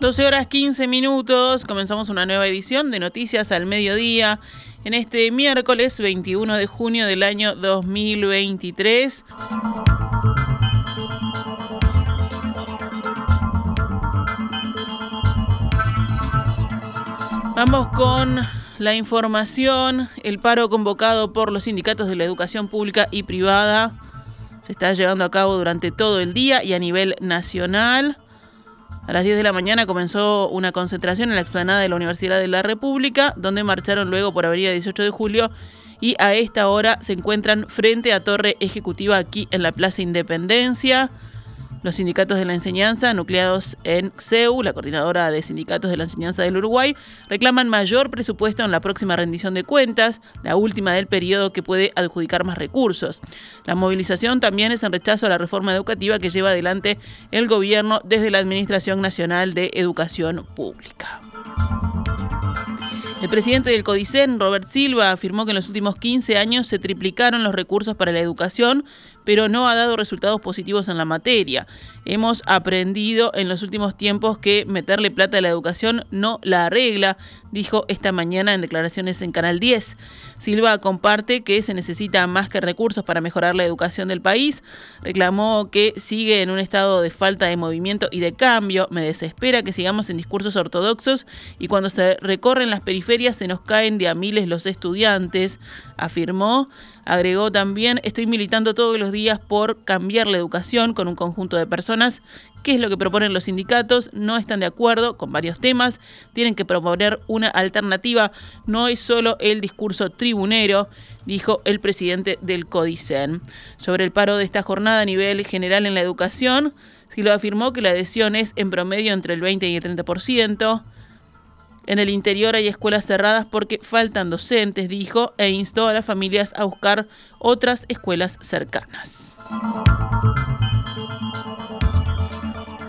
12 horas 15 minutos, comenzamos una nueva edición de Noticias al Mediodía en este miércoles 21 de junio del año 2023. Vamos con la información. El paro convocado por los sindicatos de la educación pública y privada se está llevando a cabo durante todo el día y a nivel nacional. A las 10 de la mañana comenzó una concentración en la explanada de la Universidad de la República, donde marcharon luego por Avenida 18 de Julio y a esta hora se encuentran frente a Torre Ejecutiva aquí en la Plaza Independencia. Los sindicatos de la enseñanza, nucleados en CEU, la coordinadora de sindicatos de la enseñanza del Uruguay, reclaman mayor presupuesto en la próxima rendición de cuentas, la última del periodo que puede adjudicar más recursos. La movilización también es en rechazo a la reforma educativa que lleva adelante el gobierno desde la Administración Nacional de Educación Pública. El presidente del Codicen, Robert Silva, afirmó que en los últimos 15 años se triplicaron los recursos para la educación, pero no ha dado resultados positivos en la materia. Hemos aprendido en los últimos tiempos que meterle plata a la educación no la arregla, dijo esta mañana en declaraciones en Canal 10. Silva comparte que se necesita más que recursos para mejorar la educación del país. Reclamó que sigue en un estado de falta de movimiento y de cambio. Me desespera que sigamos en discursos ortodoxos y cuando se recorren las periferias se nos caen de a miles los estudiantes, afirmó. Agregó también, estoy militando todos los días por cambiar la educación con un conjunto de personas. ¿Qué es lo que proponen los sindicatos? No están de acuerdo con varios temas, tienen que proponer una alternativa, no es solo el discurso tribunero, dijo el presidente del CODICEN. Sobre el paro de esta jornada a nivel general en la educación, Silva afirmó que la adhesión es en promedio entre el 20 y el 30%. En el interior hay escuelas cerradas porque faltan docentes, dijo, e instó a las familias a buscar otras escuelas cercanas.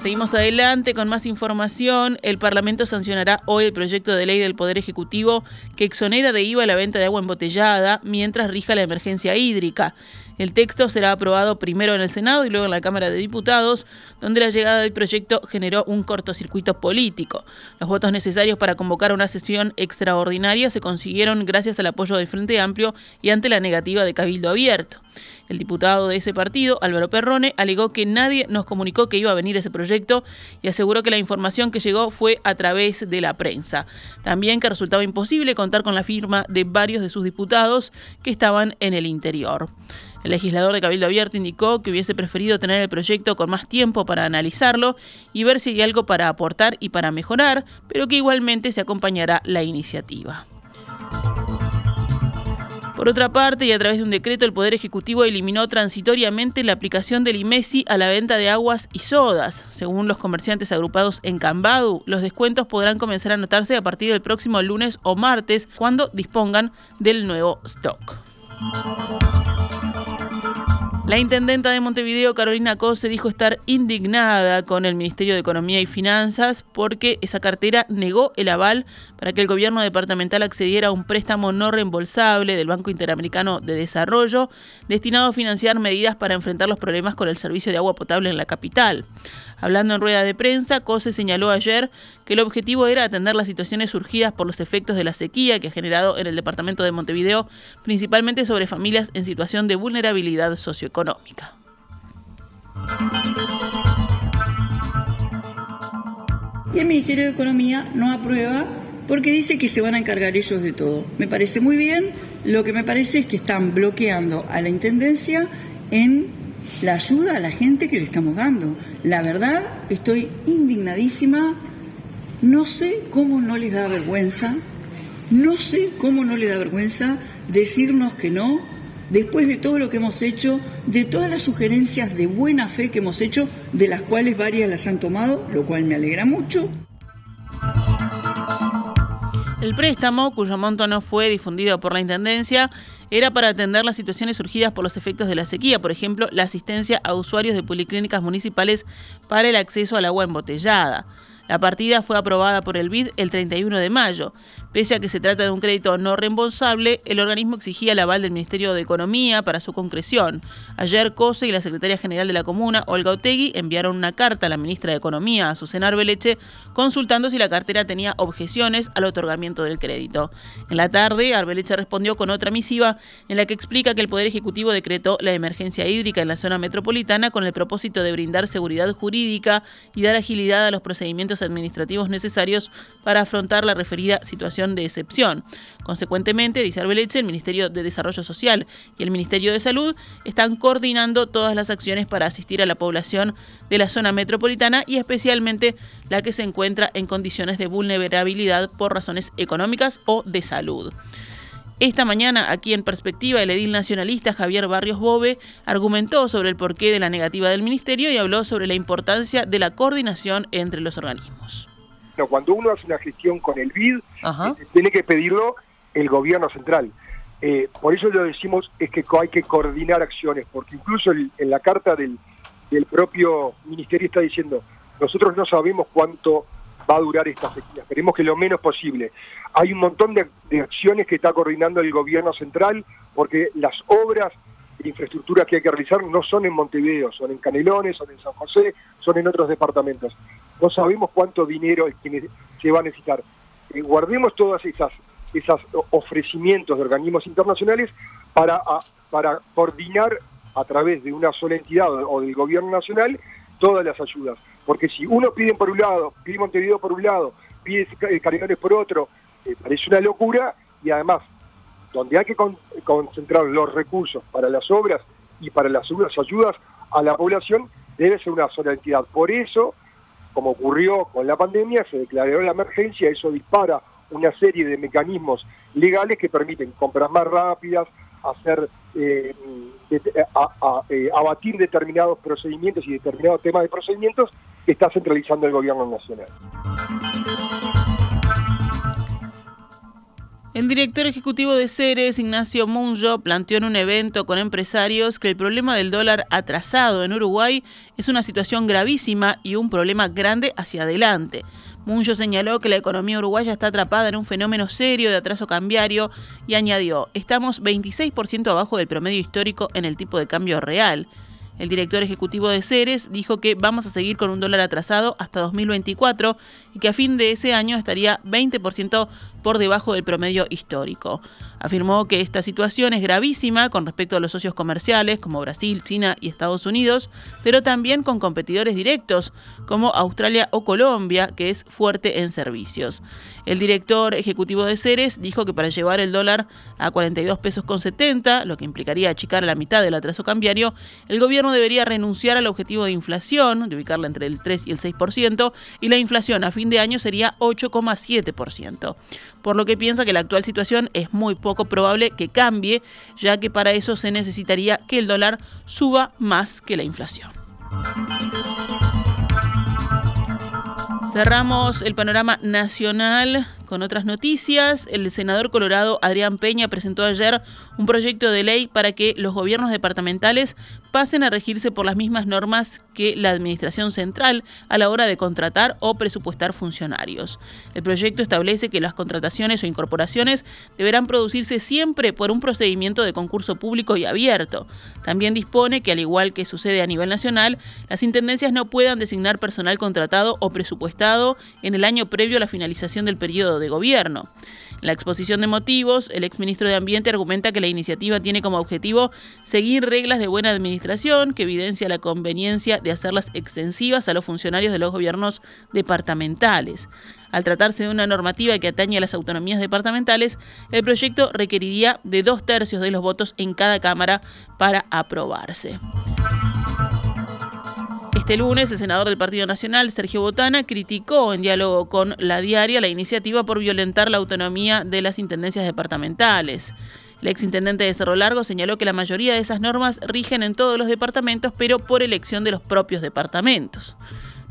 Seguimos adelante con más información. El Parlamento sancionará hoy el proyecto de ley del Poder Ejecutivo que exonera de IVA la venta de agua embotellada mientras rija la emergencia hídrica. El texto será aprobado primero en el Senado y luego en la Cámara de Diputados, donde la llegada del proyecto generó un cortocircuito político. Los votos necesarios para convocar una sesión extraordinaria se consiguieron gracias al apoyo del Frente Amplio y ante la negativa de Cabildo Abierto. El diputado de ese partido, Álvaro Perrone, alegó que nadie nos comunicó que iba a venir ese proyecto y aseguró que la información que llegó fue a través de la prensa. También que resultaba imposible contar con la firma de varios de sus diputados que estaban en el interior. El legislador de Cabildo Abierto indicó que hubiese preferido tener el proyecto con más tiempo para analizarlo y ver si hay algo para aportar y para mejorar, pero que igualmente se acompañará la iniciativa. Por otra parte, y a través de un decreto, el Poder Ejecutivo eliminó transitoriamente la aplicación del IMESI a la venta de aguas y sodas. Según los comerciantes agrupados en Cambadu, los descuentos podrán comenzar a notarse a partir del próximo lunes o martes, cuando dispongan del nuevo stock. La intendenta de Montevideo, Carolina Cose, dijo estar indignada con el Ministerio de Economía y Finanzas porque esa cartera negó el aval para que el gobierno departamental accediera a un préstamo no reembolsable del Banco Interamericano de Desarrollo destinado a financiar medidas para enfrentar los problemas con el servicio de agua potable en la capital. Hablando en rueda de prensa, Cose señaló ayer que el objetivo era atender las situaciones surgidas por los efectos de la sequía que ha generado en el departamento de Montevideo, principalmente sobre familias en situación de vulnerabilidad socioeconómica. Y el Ministerio de Economía no aprueba porque dice que se van a encargar ellos de todo. Me parece muy bien, lo que me parece es que están bloqueando a la Intendencia en la ayuda a la gente que le estamos dando. La verdad, estoy indignadísima. No sé cómo no les da vergüenza, no sé cómo no les da vergüenza decirnos que no, después de todo lo que hemos hecho, de todas las sugerencias de buena fe que hemos hecho, de las cuales varias las han tomado, lo cual me alegra mucho. El préstamo, cuyo monto no fue difundido por la Intendencia, era para atender las situaciones surgidas por los efectos de la sequía, por ejemplo, la asistencia a usuarios de policlínicas municipales para el acceso al agua embotellada. La partida fue aprobada por el BID el 31 de mayo. Pese a que se trata de un crédito no reembolsable, el organismo exigía el aval del Ministerio de Economía para su concreción. Ayer COSE y la secretaria general de la comuna, Olga Otegui, enviaron una carta a la ministra de Economía, Azucena Arbeleche, consultando si la cartera tenía objeciones al otorgamiento del crédito. En la tarde, Arbeleche respondió con otra misiva en la que explica que el Poder Ejecutivo decretó la emergencia hídrica en la zona metropolitana con el propósito de brindar seguridad jurídica y dar agilidad a los procedimientos administrativos necesarios para afrontar la referida situación de excepción. Consecuentemente, dice Arbeleche, el Ministerio de Desarrollo Social y el Ministerio de Salud están coordinando todas las acciones para asistir a la población de la zona metropolitana y especialmente la que se encuentra en condiciones de vulnerabilidad por razones económicas o de salud. Esta mañana, aquí en perspectiva, el edil nacionalista Javier Barrios Bobe argumentó sobre el porqué de la negativa del ministerio y habló sobre la importancia de la coordinación entre los organismos. Cuando uno hace una gestión con el BID, eh, tiene que pedirlo el gobierno central. Eh, por eso lo decimos es que hay que coordinar acciones, porque incluso en la carta del, del propio ministerio está diciendo, nosotros no sabemos cuánto va a durar esta sequía, queremos que lo menos posible. Hay un montón de, acciones que está coordinando el gobierno central, porque las obras de infraestructura que hay que realizar no son en Montevideo, son en Canelones, son en San José, son en otros departamentos. No sabemos cuánto dinero se va a necesitar. Eh, guardemos todas esas esos ofrecimientos de organismos internacionales para, para coordinar a través de una sola entidad o del gobierno nacional todas las ayudas. Porque si uno pide por un lado, pide Montevideo por un lado, pide Canelones por otro, eh, parece una locura y además, donde hay que concentrar los recursos para las obras y para las ayudas a la población, debe ser una sola entidad. Por eso, como ocurrió con la pandemia, se declaró la emergencia, eso dispara una serie de mecanismos legales que permiten compras más rápidas, hacer eh, eh, abatir determinados procedimientos y determinados temas de procedimientos que está centralizando el gobierno nacional. El director ejecutivo de Ceres, Ignacio Munjo, planteó en un evento con empresarios que el problema del dólar atrasado en Uruguay es una situación gravísima y un problema grande hacia adelante. Munjo señaló que la economía uruguaya está atrapada en un fenómeno serio de atraso cambiario y añadió, estamos 26% abajo del promedio histórico en el tipo de cambio real. El director ejecutivo de Ceres dijo que vamos a seguir con un dólar atrasado hasta 2024 y que a fin de ese año estaría 20% por debajo del promedio histórico. Afirmó que esta situación es gravísima con respecto a los socios comerciales como Brasil, China y Estados Unidos, pero también con competidores directos como Australia o Colombia, que es fuerte en servicios. El director ejecutivo de Ceres dijo que para llevar el dólar a 42 pesos con 70, lo que implicaría achicar la mitad del atraso cambiario, el gobierno debería renunciar al objetivo de inflación, de ubicarla entre el 3 y el 6%, y la inflación a fin de año sería 8,7%. Por lo que piensa que la actual situación es muy poco probable que cambie, ya que para eso se necesitaría que el dólar suba más que la inflación. Cerramos el panorama nacional con otras noticias, el senador colorado Adrián Peña presentó ayer un proyecto de ley para que los gobiernos departamentales pasen a regirse por las mismas normas que la Administración Central a la hora de contratar o presupuestar funcionarios. El proyecto establece que las contrataciones o incorporaciones deberán producirse siempre por un procedimiento de concurso público y abierto. También dispone que, al igual que sucede a nivel nacional, las intendencias no puedan designar personal contratado o presupuestado en el año previo a la finalización del periodo de gobierno. En la exposición de motivos, el exministro de Ambiente argumenta que la iniciativa tiene como objetivo seguir reglas de buena administración que evidencia la conveniencia de hacerlas extensivas a los funcionarios de los gobiernos departamentales. Al tratarse de una normativa que atañe a las autonomías departamentales, el proyecto requeriría de dos tercios de los votos en cada Cámara para aprobarse. Este lunes, el senador del Partido Nacional, Sergio Botana, criticó en diálogo con la diaria la iniciativa por violentar la autonomía de las intendencias departamentales. El exintendente de Cerro Largo señaló que la mayoría de esas normas rigen en todos los departamentos, pero por elección de los propios departamentos.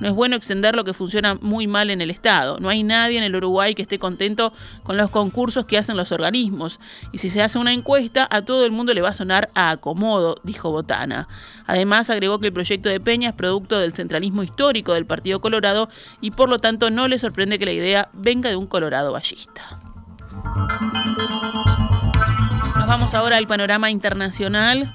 No es bueno extender lo que funciona muy mal en el Estado. No hay nadie en el Uruguay que esté contento con los concursos que hacen los organismos. Y si se hace una encuesta, a todo el mundo le va a sonar a acomodo, dijo Botana. Además, agregó que el proyecto de Peña es producto del centralismo histórico del Partido Colorado y por lo tanto no le sorprende que la idea venga de un Colorado ballista. Nos vamos ahora al panorama internacional.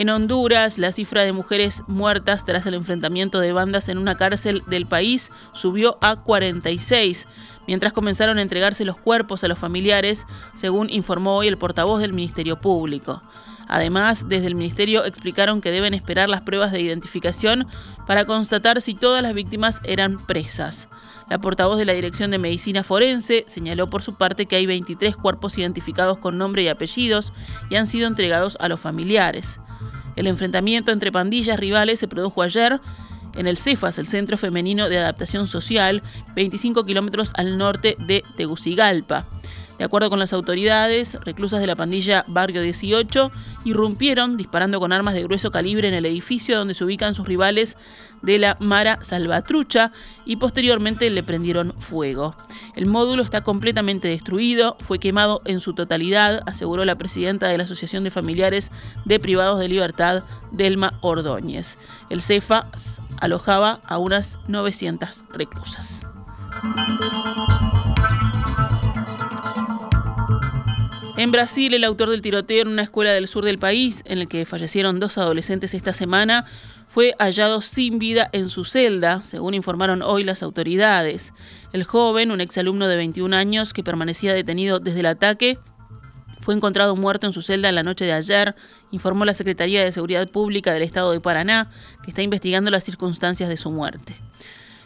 En Honduras, la cifra de mujeres muertas tras el enfrentamiento de bandas en una cárcel del país subió a 46, mientras comenzaron a entregarse los cuerpos a los familiares, según informó hoy el portavoz del Ministerio Público. Además, desde el Ministerio explicaron que deben esperar las pruebas de identificación para constatar si todas las víctimas eran presas. La portavoz de la Dirección de Medicina Forense señaló por su parte que hay 23 cuerpos identificados con nombre y apellidos y han sido entregados a los familiares. El enfrentamiento entre pandillas rivales se produjo ayer en el CEFAS, el Centro Femenino de Adaptación Social, 25 kilómetros al norte de Tegucigalpa. De acuerdo con las autoridades, reclusas de la pandilla Barrio 18 irrumpieron disparando con armas de grueso calibre en el edificio donde se ubican sus rivales de la Mara Salvatrucha y posteriormente le prendieron fuego. El módulo está completamente destruido, fue quemado en su totalidad, aseguró la presidenta de la Asociación de Familiares de Privados de Libertad, Delma Ordóñez. El CEFA alojaba a unas 900 reclusas. En Brasil, el autor del tiroteo en una escuela del sur del país, en el que fallecieron dos adolescentes esta semana, fue hallado sin vida en su celda, según informaron hoy las autoridades. El joven, un exalumno de 21 años que permanecía detenido desde el ataque, fue encontrado muerto en su celda en la noche de ayer, informó la Secretaría de Seguridad Pública del Estado de Paraná, que está investigando las circunstancias de su muerte.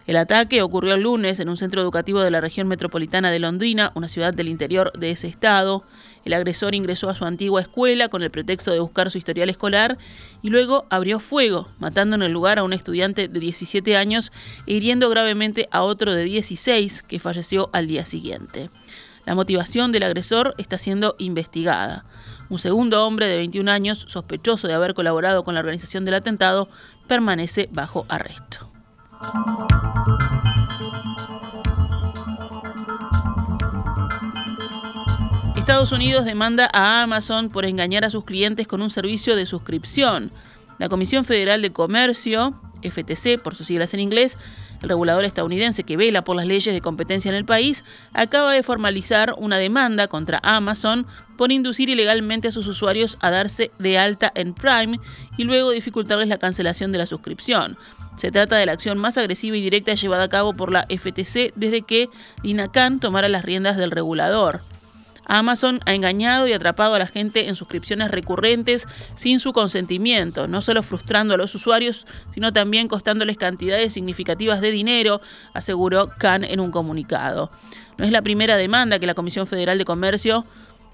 El ataque ocurrió el lunes en un centro educativo de la región metropolitana de Londrina, una ciudad del interior de ese estado. El agresor ingresó a su antigua escuela con el pretexto de buscar su historial escolar y luego abrió fuego, matando en el lugar a un estudiante de 17 años e hiriendo gravemente a otro de 16 que falleció al día siguiente. La motivación del agresor está siendo investigada. Un segundo hombre de 21 años, sospechoso de haber colaborado con la organización del atentado, permanece bajo arresto. Estados Unidos demanda a Amazon por engañar a sus clientes con un servicio de suscripción. La Comisión Federal de Comercio, FTC por sus siglas en inglés, el regulador estadounidense que vela por las leyes de competencia en el país, acaba de formalizar una demanda contra Amazon por inducir ilegalmente a sus usuarios a darse de alta en Prime y luego dificultarles la cancelación de la suscripción. Se trata de la acción más agresiva y directa llevada a cabo por la FTC desde que Lina Khan tomara las riendas del regulador. Amazon ha engañado y atrapado a la gente en suscripciones recurrentes sin su consentimiento, no solo frustrando a los usuarios, sino también costándoles cantidades significativas de dinero, aseguró Khan en un comunicado. No es la primera demanda que la Comisión Federal de Comercio,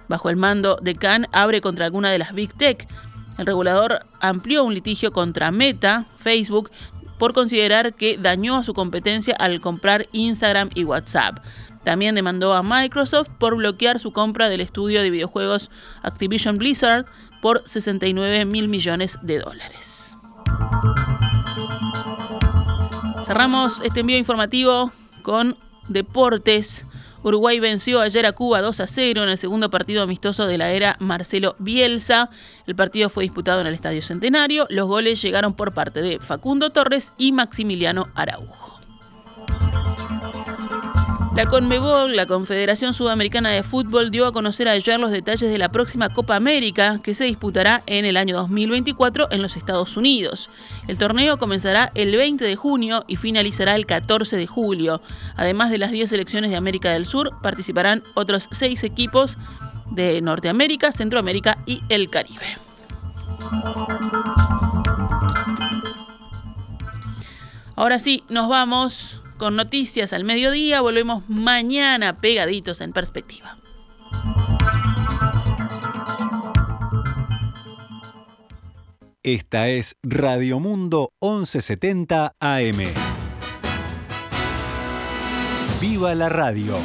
bajo el mando de Khan, abre contra alguna de las Big Tech. El regulador amplió un litigio contra Meta, Facebook, por considerar que dañó a su competencia al comprar Instagram y WhatsApp. También demandó a Microsoft por bloquear su compra del estudio de videojuegos Activision Blizzard por 69 mil millones de dólares. Cerramos este envío informativo con deportes. Uruguay venció ayer a Cuba 2 a 0 en el segundo partido amistoso de la era Marcelo Bielsa. El partido fue disputado en el Estadio Centenario. Los goles llegaron por parte de Facundo Torres y Maximiliano Araujo. La CONMEBOL, la Confederación Sudamericana de Fútbol, dio a conocer ayer los detalles de la próxima Copa América que se disputará en el año 2024 en los Estados Unidos. El torneo comenzará el 20 de junio y finalizará el 14 de julio. Además de las 10 selecciones de América del Sur, participarán otros 6 equipos de Norteamérica, Centroamérica y el Caribe. Ahora sí, nos vamos con noticias al mediodía. Volvemos mañana pegaditos en perspectiva. Esta es Radio Mundo 1170 AM. ¡Viva la radio!